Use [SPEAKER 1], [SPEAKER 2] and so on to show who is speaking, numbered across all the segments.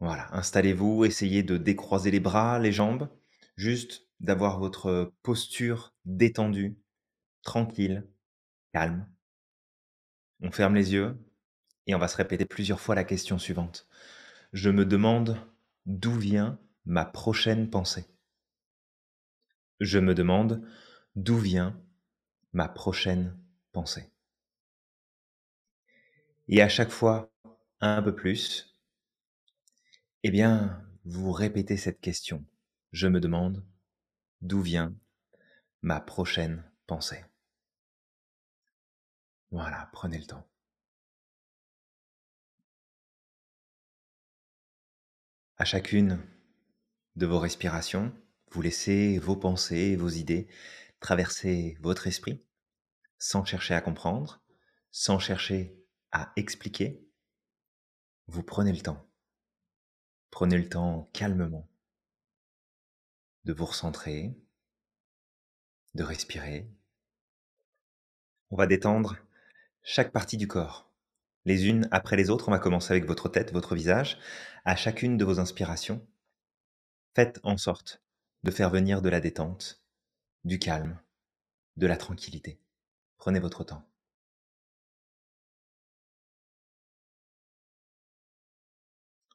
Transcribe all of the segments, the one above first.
[SPEAKER 1] Voilà, installez-vous, essayez de décroiser les bras, les jambes, juste d'avoir votre posture détendue, tranquille, calme. On ferme les yeux et on va se répéter plusieurs fois la question suivante. Je me demande d'où vient ma prochaine pensée. Je me demande d'où vient ma prochaine pensée. Et à chaque fois, un peu plus, eh bien, vous répétez cette question. Je me demande d'où vient ma prochaine pensée. Voilà, prenez le temps. À chacune de vos respirations, vous laissez vos pensées, vos idées traverser votre esprit sans chercher à comprendre, sans chercher à expliquer. Vous prenez le temps. Prenez le temps calmement de vous recentrer, de respirer. On va détendre chaque partie du corps. Les unes après les autres, on va commencer avec votre tête, votre visage. À chacune de vos inspirations, faites en sorte de faire venir de la détente, du calme, de la tranquillité. Prenez votre temps.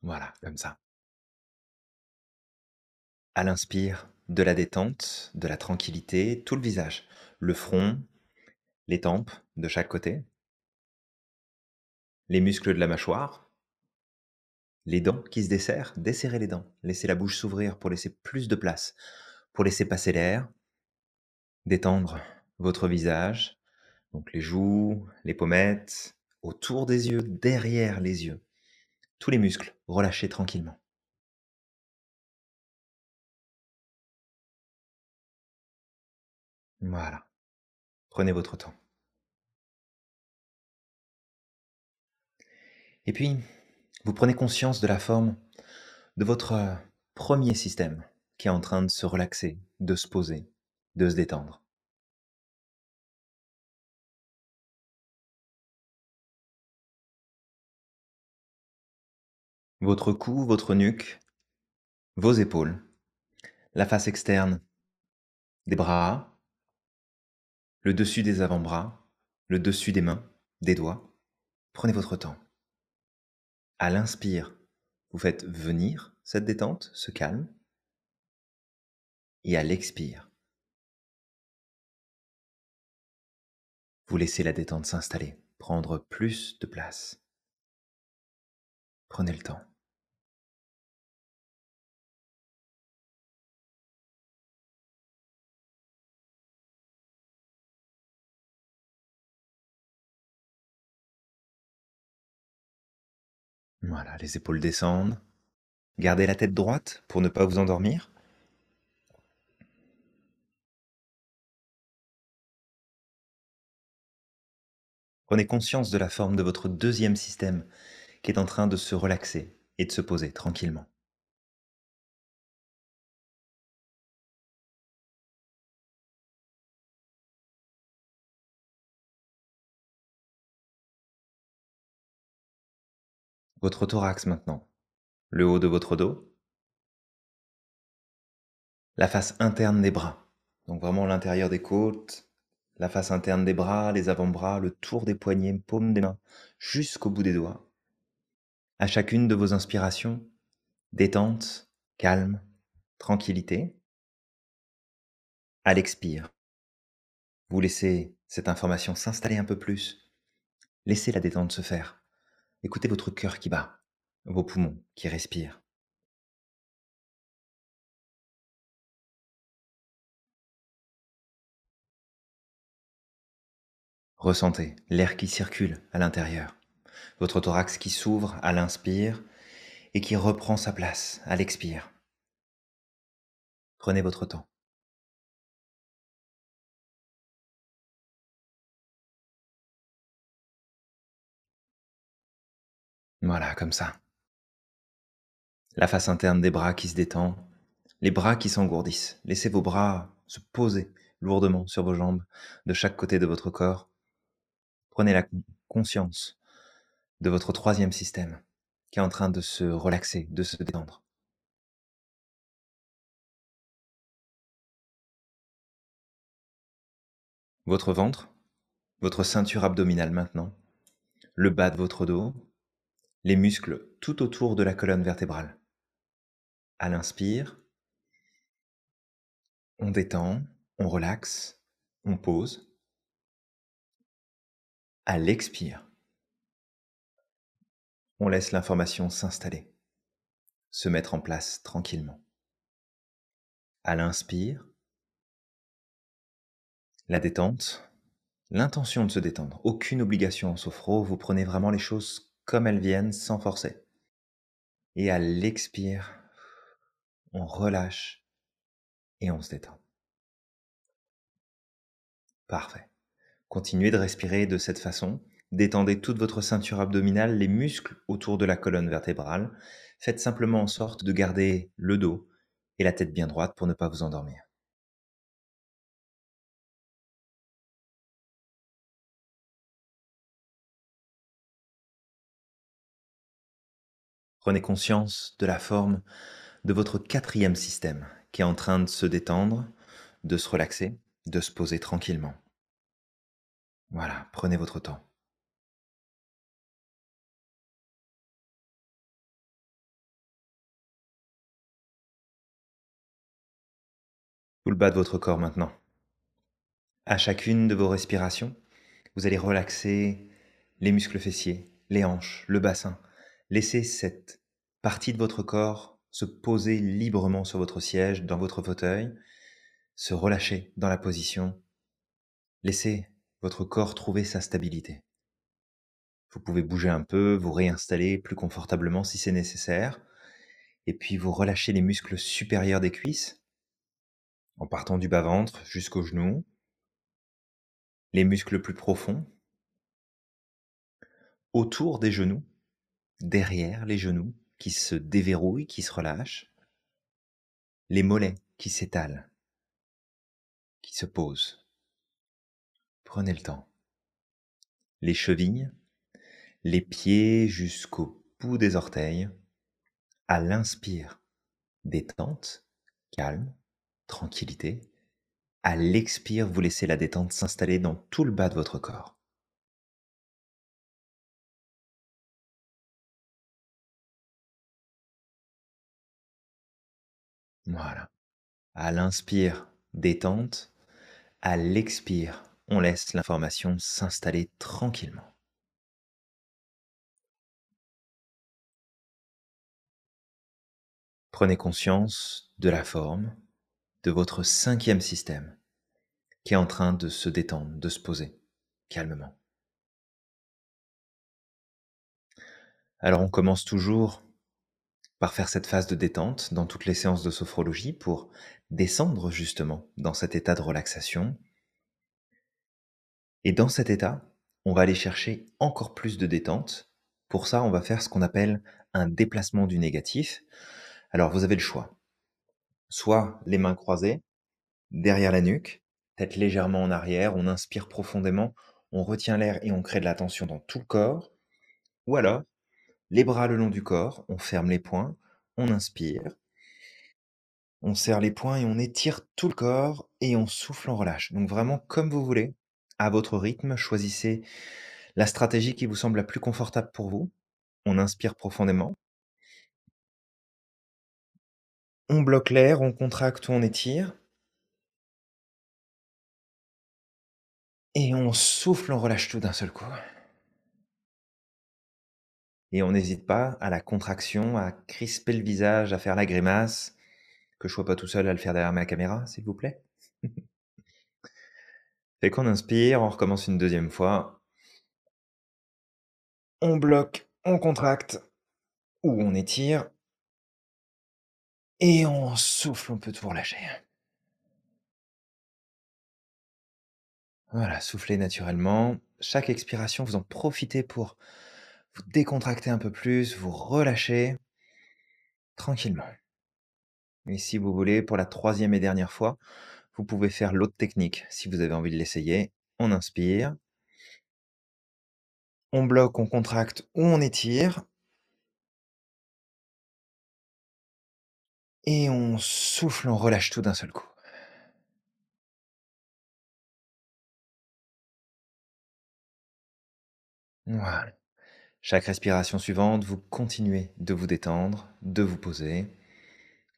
[SPEAKER 1] Voilà, comme ça. À l'inspire, de la détente, de la tranquillité, tout le visage, le front, les tempes de chaque côté, les muscles de la mâchoire, les dents qui se desserrent, desserrez les dents, laissez la bouche s'ouvrir pour laisser plus de place, pour laisser passer l'air, détendre votre visage, donc les joues, les pommettes, autour des yeux, derrière les yeux, tous les muscles relâchés tranquillement. Voilà. Prenez votre temps. Et puis, vous prenez conscience de la forme de votre euh, premier système qui est en train de se relaxer, de se poser, de se détendre. Votre cou, votre nuque, vos épaules, la face externe des bras, le dessus des avant-bras, le dessus des mains, des doigts. Prenez votre temps. À l'inspire, vous faites venir cette détente, ce calme. Et à l'expire, vous laissez la détente s'installer, prendre plus de place. Prenez le temps. Voilà, les épaules descendent. Gardez la tête droite pour ne pas vous endormir. Prenez conscience de la forme de votre deuxième système qui est en train de se relaxer et de se poser tranquillement. Votre thorax maintenant, le haut de votre dos, la face interne des bras, donc vraiment l'intérieur des côtes, la face interne des bras, les avant-bras, le tour des poignets, paume des mains, jusqu'au bout des doigts. À chacune de vos inspirations, détente, calme, tranquillité. À l'expire, vous laissez cette information s'installer un peu plus. Laissez la détente se faire. Écoutez votre cœur qui bat, vos poumons qui respirent. Ressentez l'air qui circule à l'intérieur, votre thorax qui s'ouvre à l'inspire et qui reprend sa place à l'expire. Prenez votre temps. Voilà, comme ça. La face interne des bras qui se détend, les bras qui s'engourdissent. Laissez vos bras se poser lourdement sur vos jambes de chaque côté de votre corps. Prenez la conscience de votre troisième système qui est en train de se relaxer, de se détendre. Votre ventre, votre ceinture abdominale maintenant, le bas de votre dos, les muscles tout autour de la colonne vertébrale. À l'inspire, on détend, on relaxe, on pose. À l'expire, on laisse l'information s'installer, se mettre en place tranquillement. À l'inspire, la détente, l'intention de se détendre. Aucune obligation en sophro, vous prenez vraiment les choses comme elles viennent sans forcer. Et à l'expire, on relâche et on se détend. Parfait. Continuez de respirer de cette façon. Détendez toute votre ceinture abdominale, les muscles autour de la colonne vertébrale. Faites simplement en sorte de garder le dos et la tête bien droite pour ne pas vous endormir. Prenez conscience de la forme de votre quatrième système qui est en train de se détendre, de se relaxer, de se poser tranquillement. Voilà, prenez votre temps. Tout le bas de votre corps maintenant. À chacune de vos respirations, vous allez relaxer les muscles fessiers, les hanches, le bassin. Laissez cette partie de votre corps se poser librement sur votre siège, dans votre fauteuil, se relâcher dans la position. Laissez votre corps trouver sa stabilité. Vous pouvez bouger un peu, vous réinstaller plus confortablement si c'est nécessaire, et puis vous relâchez les muscles supérieurs des cuisses, en partant du bas-ventre jusqu'aux genoux, les muscles plus profonds, autour des genoux, derrière les genoux, qui se déverrouillent, qui se relâchent, les mollets qui s'étalent, qui se posent. Prenez le temps. Les chevilles, les pieds jusqu'au bout des orteils. À l'inspire, détente, calme, tranquillité. À l'expire, vous laissez la détente s'installer dans tout le bas de votre corps. Voilà. À l'inspire, détente. À l'expire, on laisse l'information s'installer tranquillement. Prenez conscience de la forme de votre cinquième système qui est en train de se détendre, de se poser calmement. Alors on commence toujours par faire cette phase de détente dans toutes les séances de sophrologie pour descendre justement dans cet état de relaxation. Et dans cet état, on va aller chercher encore plus de détente. Pour ça, on va faire ce qu'on appelle un déplacement du négatif. Alors vous avez le choix. Soit les mains croisées, derrière la nuque, tête légèrement en arrière, on inspire profondément, on retient l'air et on crée de la tension dans tout le corps. Ou alors, les bras le long du corps, on ferme les poings, on inspire, on serre les poings et on étire tout le corps et on souffle, on relâche. Donc vraiment comme vous voulez, à votre rythme, choisissez la stratégie qui vous semble la plus confortable pour vous. On inspire profondément. On bloque l'air, on contracte on étire. Et on souffle, on relâche tout d'un seul coup. Et on n'hésite pas à la contraction, à crisper le visage, à faire la grimace. Que je sois pas tout seul à le faire derrière ma caméra, s'il vous plaît. Fait qu'on inspire, on recommence une deuxième fois. On bloque, on contracte ou on étire. Et on souffle, on peut tout relâcher. Voilà, soufflez naturellement. Chaque expiration, vous en profitez pour vous décontracter un peu plus, vous relâcher tranquillement. Et si vous voulez, pour la troisième et dernière fois, vous pouvez faire l'autre technique si vous avez envie de l'essayer. On inspire. On bloque, on contracte ou on étire. Et on souffle, on relâche tout d'un seul coup. Voilà. Chaque respiration suivante, vous continuez de vous détendre, de vous poser.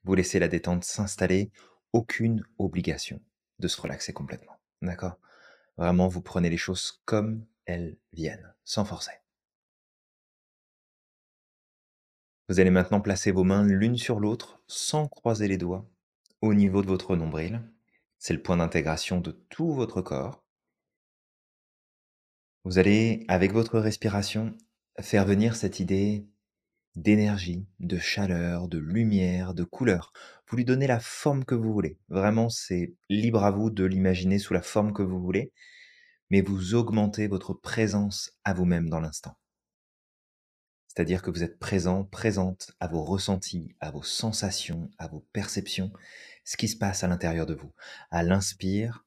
[SPEAKER 1] Vous laissez la détente s'installer. Aucune obligation de se relaxer complètement. D'accord? Vraiment, vous prenez les choses comme elles viennent, sans forcer. Vous allez maintenant placer vos mains l'une sur l'autre sans croiser les doigts au niveau de votre nombril. C'est le point d'intégration de tout votre corps. Vous allez, avec votre respiration, faire venir cette idée d'énergie, de chaleur, de lumière, de couleur. Vous lui donnez la forme que vous voulez. Vraiment, c'est libre à vous de l'imaginer sous la forme que vous voulez, mais vous augmentez votre présence à vous-même dans l'instant. C'est-à-dire que vous êtes présent, présente à vos ressentis, à vos sensations, à vos perceptions, ce qui se passe à l'intérieur de vous. À l'inspire,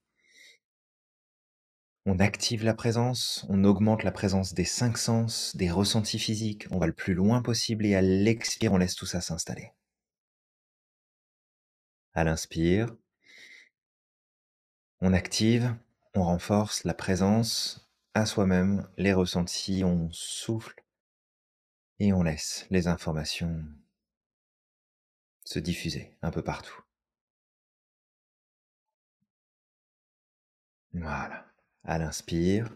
[SPEAKER 1] on active la présence, on augmente la présence des cinq sens, des ressentis physiques, on va le plus loin possible et à l'expire, on laisse tout ça s'installer. À l'inspire, on active, on renforce la présence à soi-même, les ressentis, on souffle et on laisse les informations se diffuser un peu partout. Voilà. À l'inspire,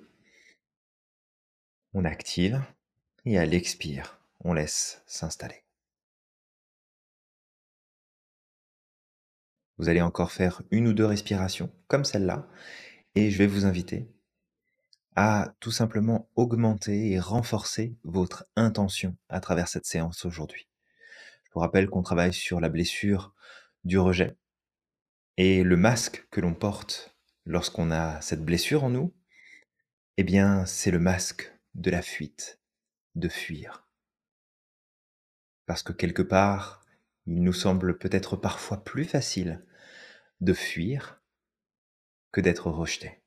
[SPEAKER 1] on active et à l'expire, on laisse s'installer. Vous allez encore faire une ou deux respirations comme celle-là et je vais vous inviter à tout simplement augmenter et renforcer votre intention à travers cette séance aujourd'hui. Je vous rappelle qu'on travaille sur la blessure du rejet et le masque que l'on porte lorsqu'on a cette blessure en nous, eh bien, c'est le masque de la fuite, de fuir. Parce que quelque part, il nous semble peut-être parfois plus facile de fuir que d'être rejeté.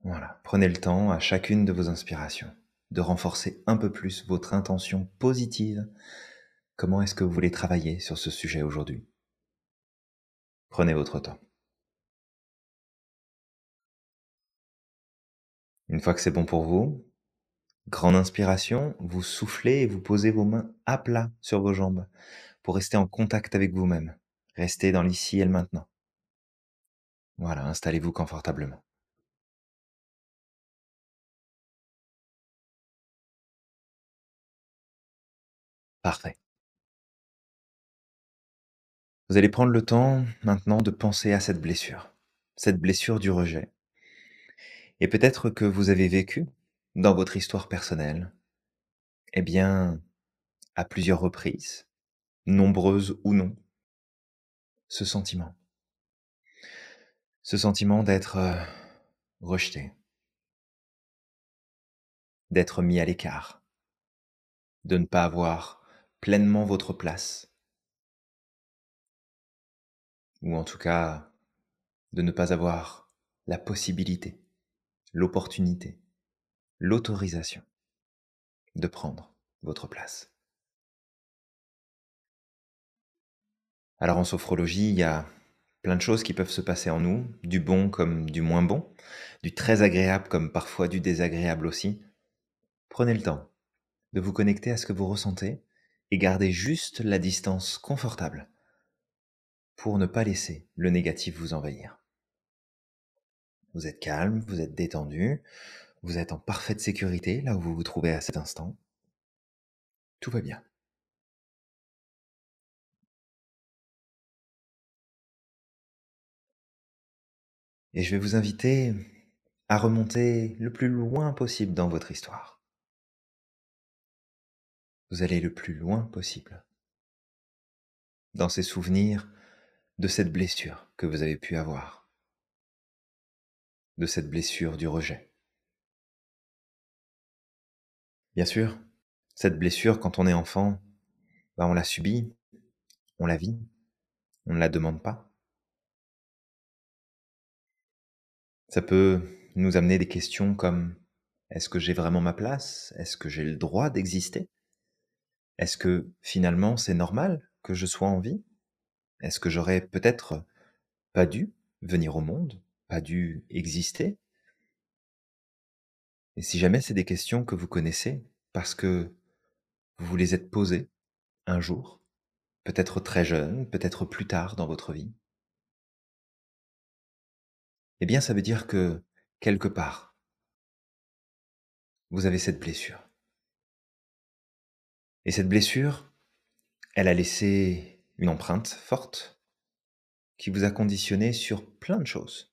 [SPEAKER 1] Voilà, prenez le temps à chacune de vos inspirations de renforcer un peu plus votre intention positive. Comment est-ce que vous voulez travailler sur ce sujet aujourd'hui? Prenez votre temps. Une fois que c'est bon pour vous, grande inspiration, vous soufflez et vous posez vos mains à plat sur vos jambes pour rester en contact avec vous-même. Restez dans l'ici et le maintenant. Voilà, installez-vous confortablement. Parfait. Vous allez prendre le temps maintenant de penser à cette blessure, cette blessure du rejet. Et peut-être que vous avez vécu dans votre histoire personnelle, eh bien, à plusieurs reprises, nombreuses ou non, ce sentiment. Ce sentiment d'être euh, rejeté, d'être mis à l'écart, de ne pas avoir pleinement votre place ou en tout cas de ne pas avoir la possibilité, l'opportunité, l'autorisation de prendre votre place. Alors en sophrologie, il y a plein de choses qui peuvent se passer en nous, du bon comme du moins bon, du très agréable comme parfois du désagréable aussi. Prenez le temps de vous connecter à ce que vous ressentez et gardez juste la distance confortable pour ne pas laisser le négatif vous envahir. Vous êtes calme, vous êtes détendu, vous êtes en parfaite sécurité là où vous vous trouvez à cet instant. Tout va bien. Et je vais vous inviter à remonter le plus loin possible dans votre histoire. Vous allez le plus loin possible dans ces souvenirs de cette blessure que vous avez pu avoir, de cette blessure du rejet. Bien sûr, cette blessure, quand on est enfant, bah, on la subit, on la vit, on ne la demande pas. Ça peut nous amener des questions comme est-ce que j'ai vraiment ma place? Est-ce que j'ai le droit d'exister? Est-ce que finalement c'est normal que je sois en vie? Est-ce que j'aurais peut-être pas dû venir au monde, pas dû exister? Et si jamais c'est des questions que vous connaissez parce que vous vous les êtes posées un jour, peut-être très jeune, peut-être plus tard dans votre vie, eh bien ça veut dire que quelque part, vous avez cette blessure. Et cette blessure, elle a laissé une empreinte forte qui vous a conditionné sur plein de choses.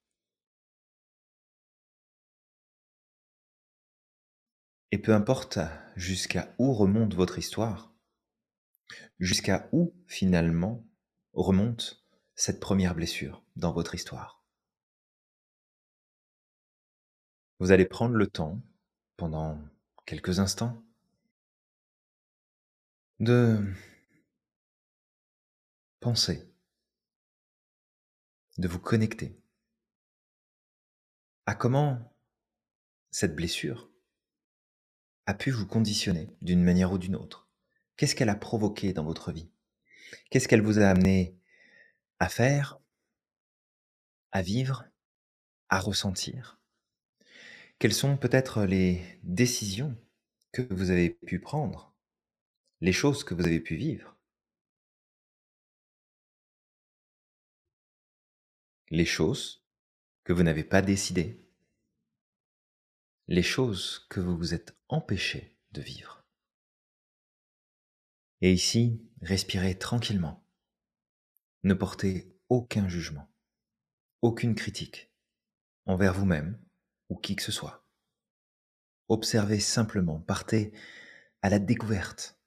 [SPEAKER 1] Et peu importe jusqu'à où remonte votre histoire, jusqu'à où finalement remonte cette première blessure dans votre histoire. Vous allez prendre le temps, pendant quelques instants, de penser, de vous connecter à comment cette blessure a pu vous conditionner d'une manière ou d'une autre. Qu'est-ce qu'elle a provoqué dans votre vie? Qu'est-ce qu'elle vous a amené à faire, à vivre, à ressentir? Quelles sont peut-être les décisions que vous avez pu prendre, les choses que vous avez pu vivre? Les choses que vous n'avez pas décidées, les choses que vous vous êtes empêché de vivre. Et ici, respirez tranquillement. Ne portez aucun jugement, aucune critique envers vous-même ou qui que ce soit. Observez simplement, partez à la découverte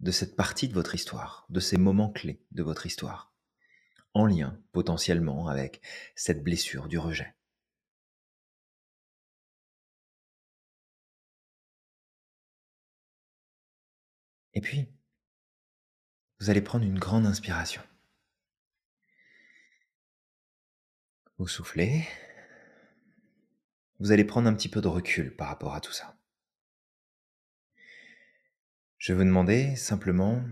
[SPEAKER 1] de cette partie de votre histoire, de ces moments clés de votre histoire, en lien potentiellement avec cette blessure du rejet. Et puis, vous allez prendre une grande inspiration. Vous soufflez. Vous allez prendre un petit peu de recul par rapport à tout ça. Je vais vous demander simplement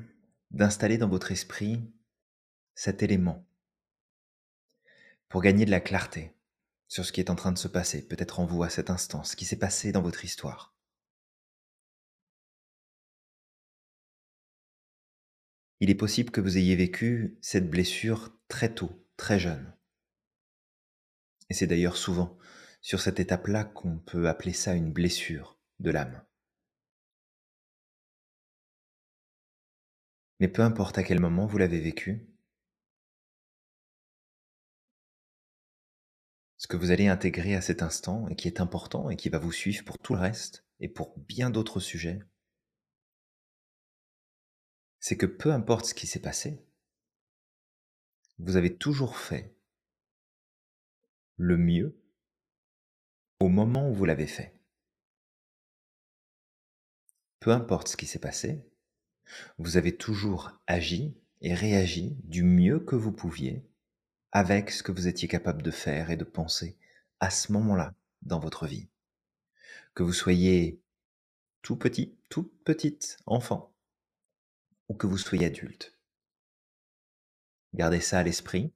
[SPEAKER 1] d'installer dans votre esprit cet élément pour gagner de la clarté sur ce qui est en train de se passer, peut-être en vous à cet instant, ce qui s'est passé dans votre histoire. Il est possible que vous ayez vécu cette blessure très tôt, très jeune. Et c'est d'ailleurs souvent sur cette étape-là qu'on peut appeler ça une blessure de l'âme. Mais peu importe à quel moment vous l'avez vécu, que vous allez intégrer à cet instant et qui est important et qui va vous suivre pour tout le reste et pour bien d'autres sujets, c'est que peu importe ce qui s'est passé, vous avez toujours fait le mieux au moment où vous l'avez fait. Peu importe ce qui s'est passé, vous avez toujours agi et réagi du mieux que vous pouviez avec ce que vous étiez capable de faire et de penser à ce moment-là dans votre vie. Que vous soyez tout petit, toute petite enfant, ou que vous soyez adulte. Gardez ça à l'esprit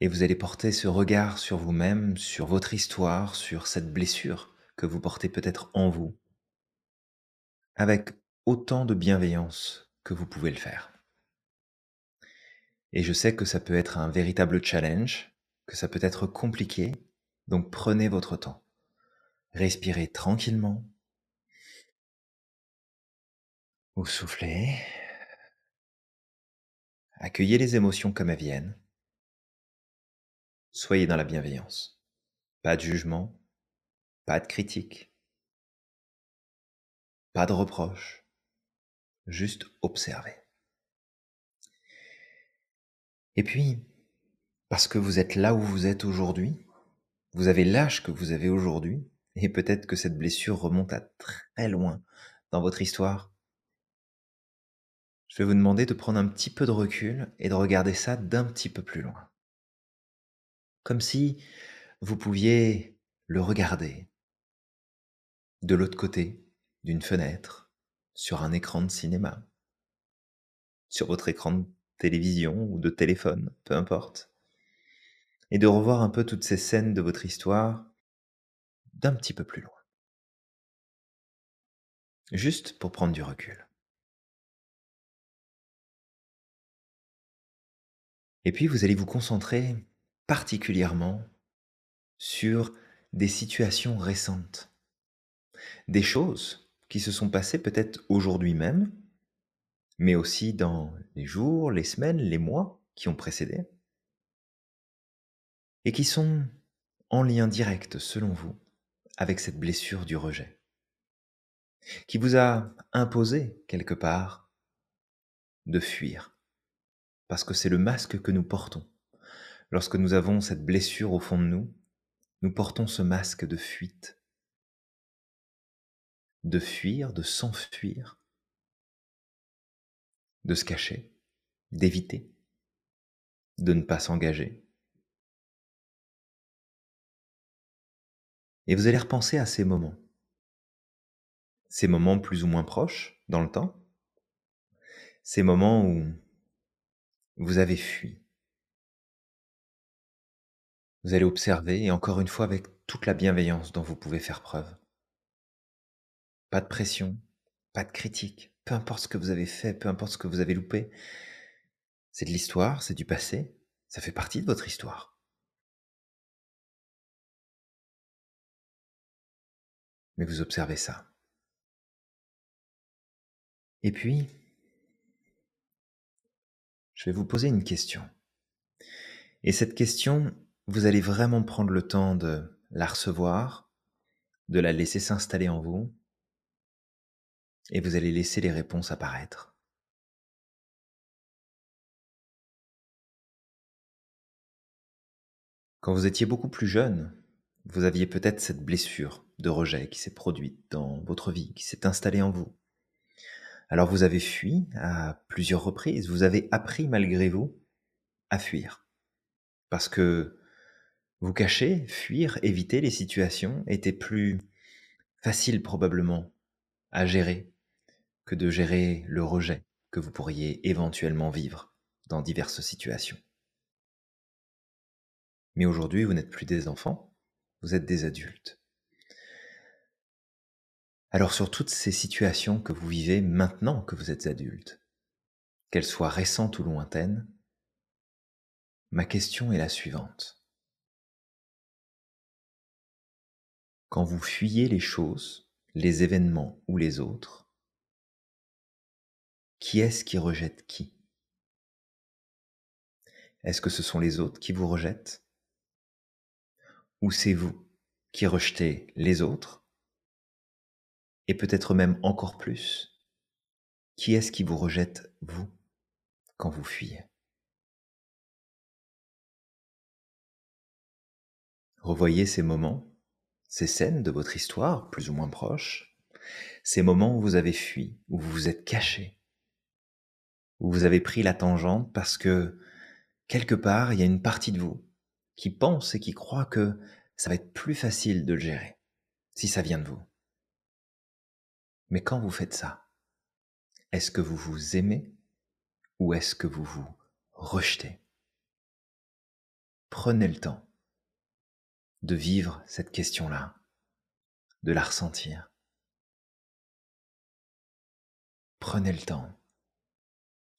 [SPEAKER 1] et vous allez porter ce regard sur vous-même, sur votre histoire, sur cette blessure que vous portez peut-être en vous, avec autant de bienveillance que vous pouvez le faire. Et je sais que ça peut être un véritable challenge, que ça peut être compliqué, donc prenez votre temps. Respirez tranquillement, Vous soufflez. Accueillez les émotions comme elles viennent. Soyez dans la bienveillance. Pas de jugement, pas de critique, pas de reproche, juste observer. Et puis, parce que vous êtes là où vous êtes aujourd'hui, vous avez l'âge que vous avez aujourd'hui, et peut-être que cette blessure remonte à très loin dans votre histoire, je vais vous demander de prendre un petit peu de recul et de regarder ça d'un petit peu plus loin. Comme si vous pouviez le regarder de l'autre côté d'une fenêtre, sur un écran de cinéma, sur votre écran de télévision ou de téléphone, peu importe, et de revoir un peu toutes ces scènes de votre histoire d'un petit peu plus loin. Juste pour prendre du recul. Et puis vous allez vous concentrer particulièrement sur des situations récentes, des choses qui se sont passées peut-être aujourd'hui même, mais aussi dans les jours, les semaines, les mois qui ont précédé, et qui sont en lien direct, selon vous, avec cette blessure du rejet, qui vous a imposé quelque part de fuir, parce que c'est le masque que nous portons. Lorsque nous avons cette blessure au fond de nous, nous portons ce masque de fuite, de fuir, de s'enfuir, de se cacher, d'éviter, de ne pas s'engager. Et vous allez repenser à ces moments, ces moments plus ou moins proches dans le temps, ces moments où vous avez fui, vous allez observer, et encore une fois avec toute la bienveillance dont vous pouvez faire preuve. Pas de pression, pas de critique, peu importe ce que vous avez fait, peu importe ce que vous avez loupé. C'est de l'histoire, c'est du passé, ça fait partie de votre histoire. Mais vous observez ça. Et puis, je vais vous poser une question. Et cette question, vous allez vraiment prendre le temps de la recevoir, de la laisser s'installer en vous, et vous allez laisser les réponses apparaître. Quand vous étiez beaucoup plus jeune, vous aviez peut-être cette blessure de rejet qui s'est produite dans votre vie, qui s'est installée en vous. Alors vous avez fui à plusieurs reprises, vous avez appris malgré vous à fuir. Parce que vous cacher, fuir, éviter les situations était plus facile probablement à gérer que de gérer le rejet que vous pourriez éventuellement vivre dans diverses situations. Mais aujourd'hui, vous n'êtes plus des enfants, vous êtes des adultes. Alors sur toutes ces situations que vous vivez maintenant que vous êtes adultes, qu'elles soient récentes ou lointaines, ma question est la suivante. Quand vous fuyez les choses, les événements ou les autres, qui est-ce qui rejette qui? Est-ce que ce sont les autres qui vous rejettent? Ou c'est vous qui rejetez les autres? Et peut-être même encore plus, qui est-ce qui vous rejette vous quand vous fuyez? Revoyez ces moments ces scènes de votre histoire, plus ou moins proches, ces moments où vous avez fui, où vous vous êtes caché, vous avez pris la tangente parce que quelque part, il y a une partie de vous qui pense et qui croit que ça va être plus facile de le gérer si ça vient de vous. Mais quand vous faites ça, est-ce que vous vous aimez ou est-ce que vous vous rejetez? Prenez le temps de vivre cette question-là, de la ressentir. Prenez le temps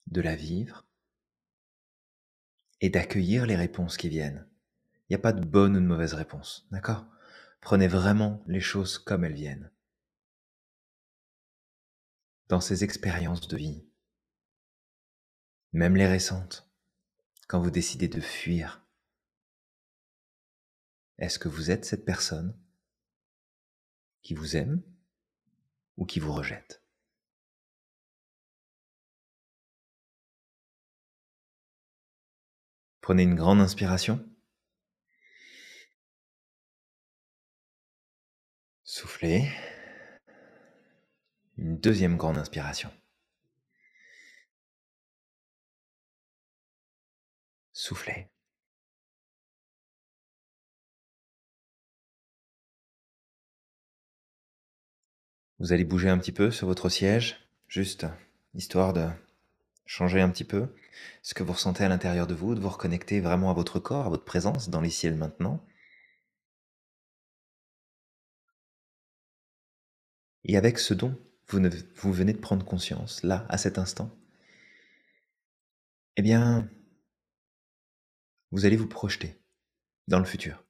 [SPEAKER 1] de la vivre et d'accueillir les réponses qui viennent. Il n'y a pas de bonne ou de mauvaise réponse, d'accord? Prenez vraiment les choses comme elles viennent. Dans ces expériences de vie, même les récentes, quand vous décidez de fuir est-ce que vous êtes cette personne qui vous aime ou qui vous rejette? Prenez une grande inspiration. Soufflez. Une deuxième grande inspiration. Soufflez. Vous allez bouger un petit peu sur votre siège. juste histoire de changer un petit peu ce que vous ressentez à l'intérieur de vous, de vous reconnecter vraiment à votre corps, à votre présence dans l'ici et maintenant. Et avec ce dont vous, ne- vous venez de prendre conscience, là, à cet instant, eh bien, vous allez vous projeter dans le futur.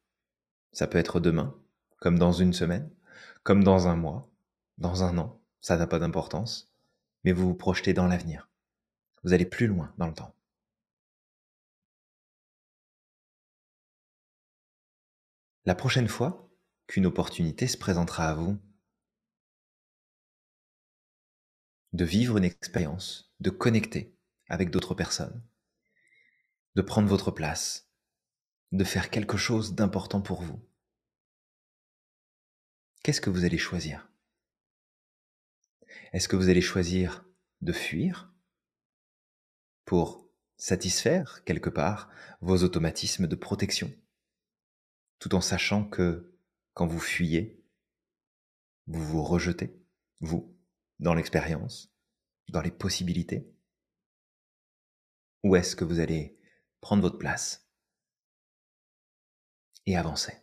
[SPEAKER 1] Ça peut être demain, comme dans une semaine, comme dans un mois, dans un an, ça n'a pas d'importance, mais vous vous projetez dans l'avenir. Vous allez plus loin dans le temps. La prochaine fois qu'une opportunité se présentera à vous de vivre une expérience, de connecter avec d'autres personnes, de prendre votre place, de faire quelque chose d'important pour vous, qu'est-ce que vous allez choisir? Est-ce que vous allez choisir de fuir pour satisfaire quelque part vos automatismes de protection, tout en sachant que quand vous fuyez, vous vous rejetez, vous, dans l'expérience, dans les possibilités. Ou est-ce que vous allez prendre votre place et avancer?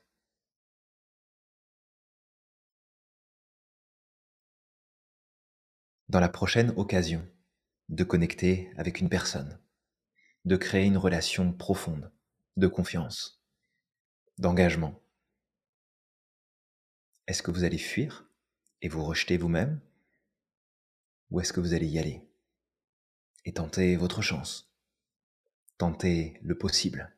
[SPEAKER 1] Dans la prochaine occasion de connecter avec une personne, de créer une relation profonde, de confiance, d'engagement, est-ce que vous allez fuir et vous rejeter vous-même Ou est-ce que vous allez y aller et tenter votre chance Tenter le possible?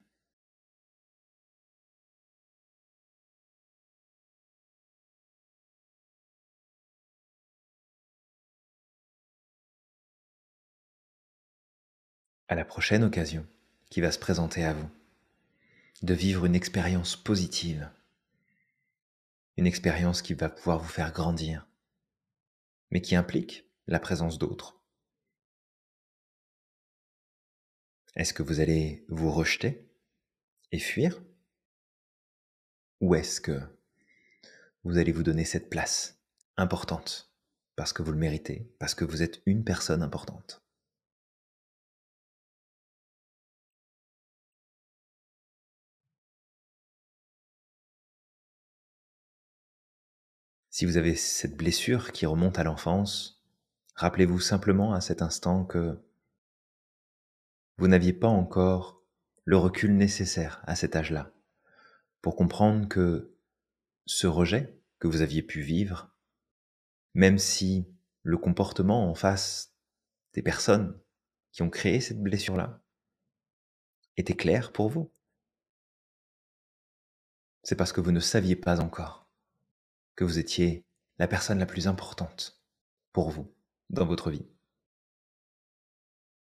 [SPEAKER 1] À la prochaine occasion qui va se présenter à vous, de vivre une expérience positive, une expérience qui va pouvoir vous faire grandir, mais qui implique la présence d'autres. Est-ce que vous allez vous rejeter et fuir? Ou est-ce que vous allez vous donner cette place importante parce que vous le méritez, parce que vous êtes une personne importante? Si vous avez cette blessure qui remonte à l'enfance, rappelez-vous simplement à cet instant que vous n'aviez pas encore le recul nécessaire à cet âge-là pour comprendre que ce rejet que vous aviez pu vivre, même si le comportement en face des personnes qui ont créé cette blessure-là était clair pour vous, c'est parce que vous ne saviez pas encore que vous étiez la personne la plus importante pour vous dans votre vie.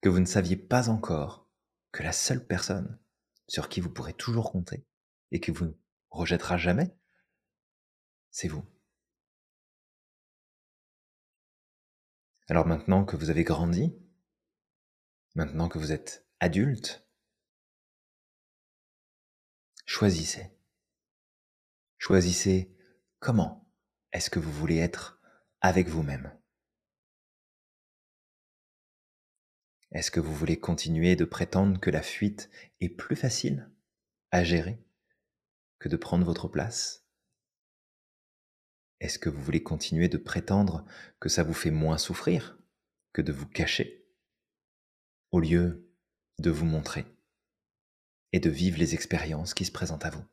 [SPEAKER 1] Que vous ne saviez pas encore que la seule personne sur qui vous pourrez toujours compter et qui vous rejettera jamais, c'est vous. Alors maintenant que vous avez grandi, maintenant que vous êtes adulte, choisissez. Choisissez comment est-ce que vous voulez être avec vous-même? Est-ce que vous voulez continuer de prétendre que la fuite est plus facile à gérer que de prendre votre place? Est-ce que vous voulez continuer de prétendre que ça vous fait moins souffrir que de vous cacher au lieu de vous montrer et de vivre les expériences qui se présentent à vous?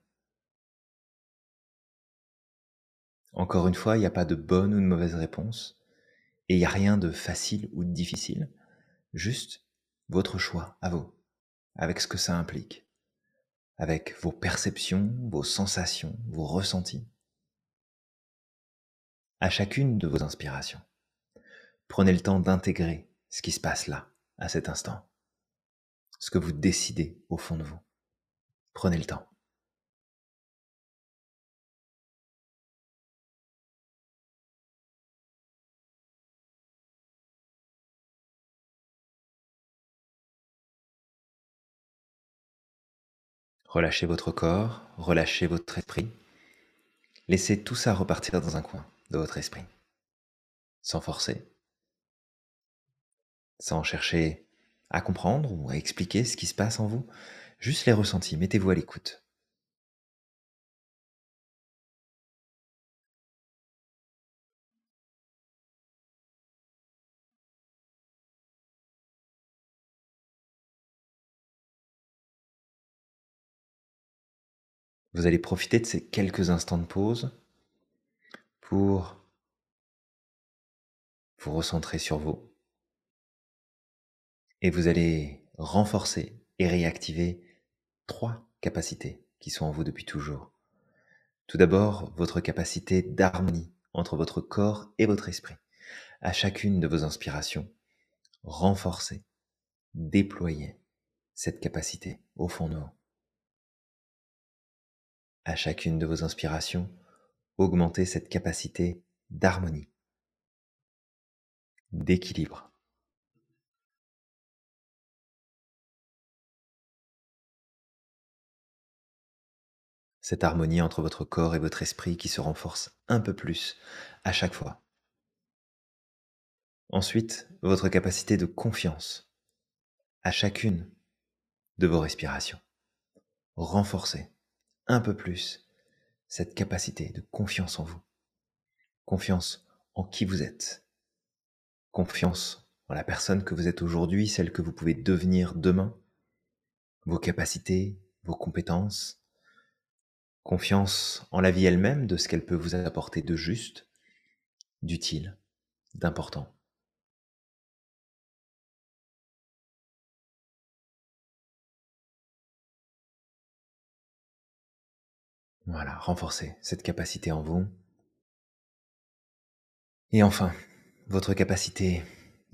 [SPEAKER 1] Encore une fois, il n'y a pas de bonne ou de mauvaise réponse, et il n'y a rien de facile ou de difficile, juste votre choix à vous, avec ce que ça implique, avec vos perceptions, vos sensations, vos ressentis. À chacune de vos inspirations, prenez le temps d'intégrer ce qui se passe là, à cet instant, ce que vous décidez au fond de vous. Prenez le temps. Relâchez votre corps, relâchez votre esprit. Laissez tout ça repartir dans un coin de votre esprit, sans forcer, sans chercher à comprendre ou à expliquer ce qui se passe en vous, juste les ressentis, mettez-vous à l'écoute. Vous allez profiter de ces quelques instants de pause pour vous recentrer sur vous. Et vous allez renforcer et réactiver trois capacités qui sont en vous depuis toujours. Tout d'abord, votre capacité d'harmonie entre votre corps et votre esprit. À chacune de vos inspirations, renforcez, déployez cette capacité au fond de vous à chacune de vos inspirations, augmentez cette capacité d'harmonie, d'équilibre. Cette harmonie entre votre corps et votre esprit qui se renforce un peu plus à chaque fois. Ensuite, votre capacité de confiance à chacune de vos respirations. Renforcez un peu plus cette capacité de confiance en vous, confiance en qui vous êtes, confiance en la personne que vous êtes aujourd'hui, celle que vous pouvez devenir demain, vos capacités, vos compétences, confiance en la vie elle-même, de ce qu'elle peut vous apporter de juste, d'utile, d'important. Voilà, renforcez cette capacité en vous. Et enfin, votre capacité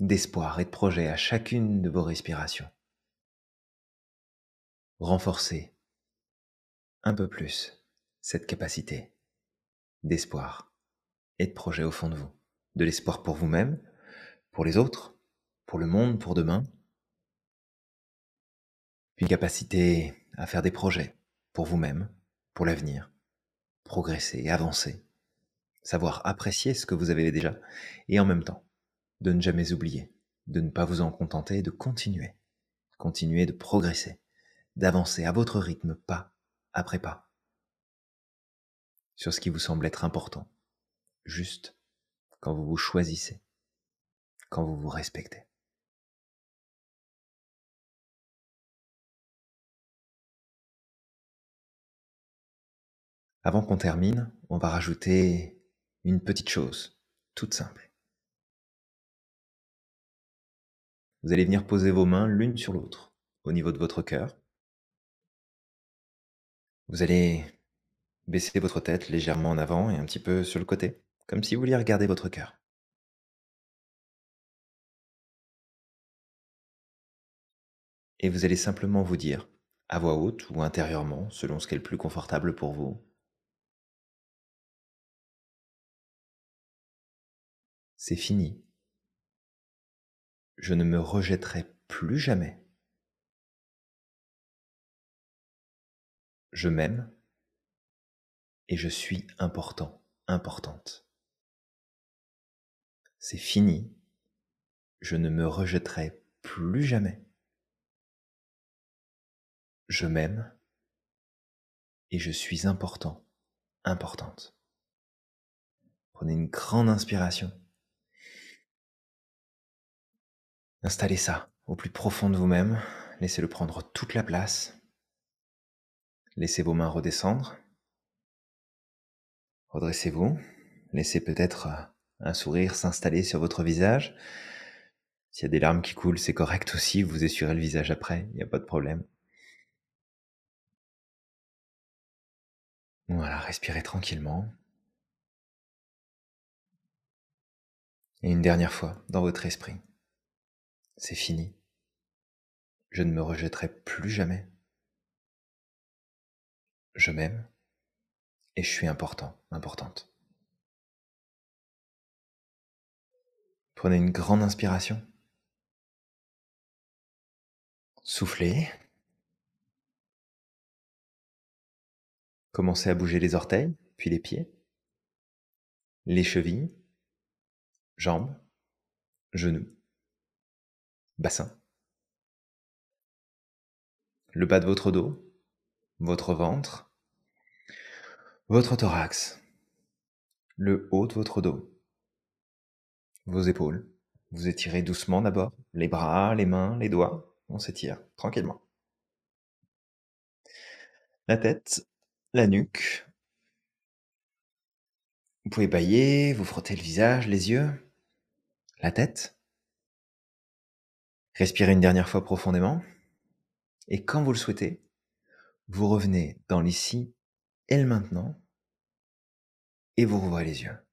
[SPEAKER 1] d'espoir et de projet à chacune de vos respirations. Renforcez un peu plus cette capacité d'espoir et de projet au fond de vous. De l'espoir pour vous-même, pour les autres, pour le monde, pour demain. Puis une capacité à faire des projets pour vous-même, pour l'avenir, progresser, avancer, savoir apprécier ce que vous avez déjà, et en même temps, de ne jamais oublier, de ne pas vous en contenter, de continuer, continuer de progresser, d'avancer à votre rythme, pas après pas, sur ce qui vous semble être important, juste quand vous vous choisissez, quand vous vous respectez. Avant qu'on termine, on va rajouter une petite chose, toute simple. Vous allez venir poser vos mains l'une sur l'autre, au niveau de votre cœur. Vous allez baisser votre tête légèrement en avant et un petit peu sur le côté, comme si vous vouliez regarder votre cœur. Et vous allez simplement vous dire, à voix haute ou intérieurement, selon ce qui est le plus confortable pour vous, c'est fini. Je ne me rejetterai plus jamais. Je m'aime et je suis important, importante. C'est fini. Je ne me rejetterai plus jamais. Je m'aime et je suis important, importante. Prenez une grande inspiration. Installez ça au plus profond de vous-même, laissez-le prendre toute la place. Laissez vos mains redescendre. Redressez-vous. Laissez peut-être euh, un sourire s'installer sur votre visage. S'il y a des larmes qui coulent, c'est correct aussi, vous essurez le visage après, il n'y a pas de problème. Voilà, respirez tranquillement. Et une dernière fois dans votre esprit. C'est fini. Je ne me rejetterai plus jamais. Je m'aime et je suis important, importante. Prenez une grande inspiration. Soufflez. Commencez à bouger les orteils, puis les pieds, les chevilles, jambes, genoux. Bassin, le bas de votre dos, votre ventre, votre thorax, le haut de votre dos, vos épaules. Vous étirez doucement d'abord les bras, les mains, les doigts. On s'étire tranquillement. La tête, la nuque. Vous pouvez bailler, vous frotter le visage, les yeux, la tête. Respirez une dernière fois profondément. Et quand vous le souhaitez, vous revenez dans l'ici et le maintenant et vous rouvrez les yeux.